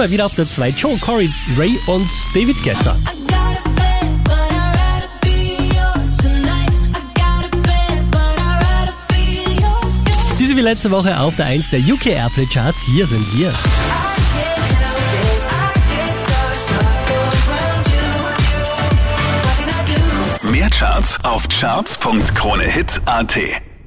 mal wieder auf der 2 Joe, Corey, Ray und David Guetta. Diese wie letzte Woche auf der 1 der UK Airplay Charts. Hier sind wir. Mehr Charts auf charts.kronehit.at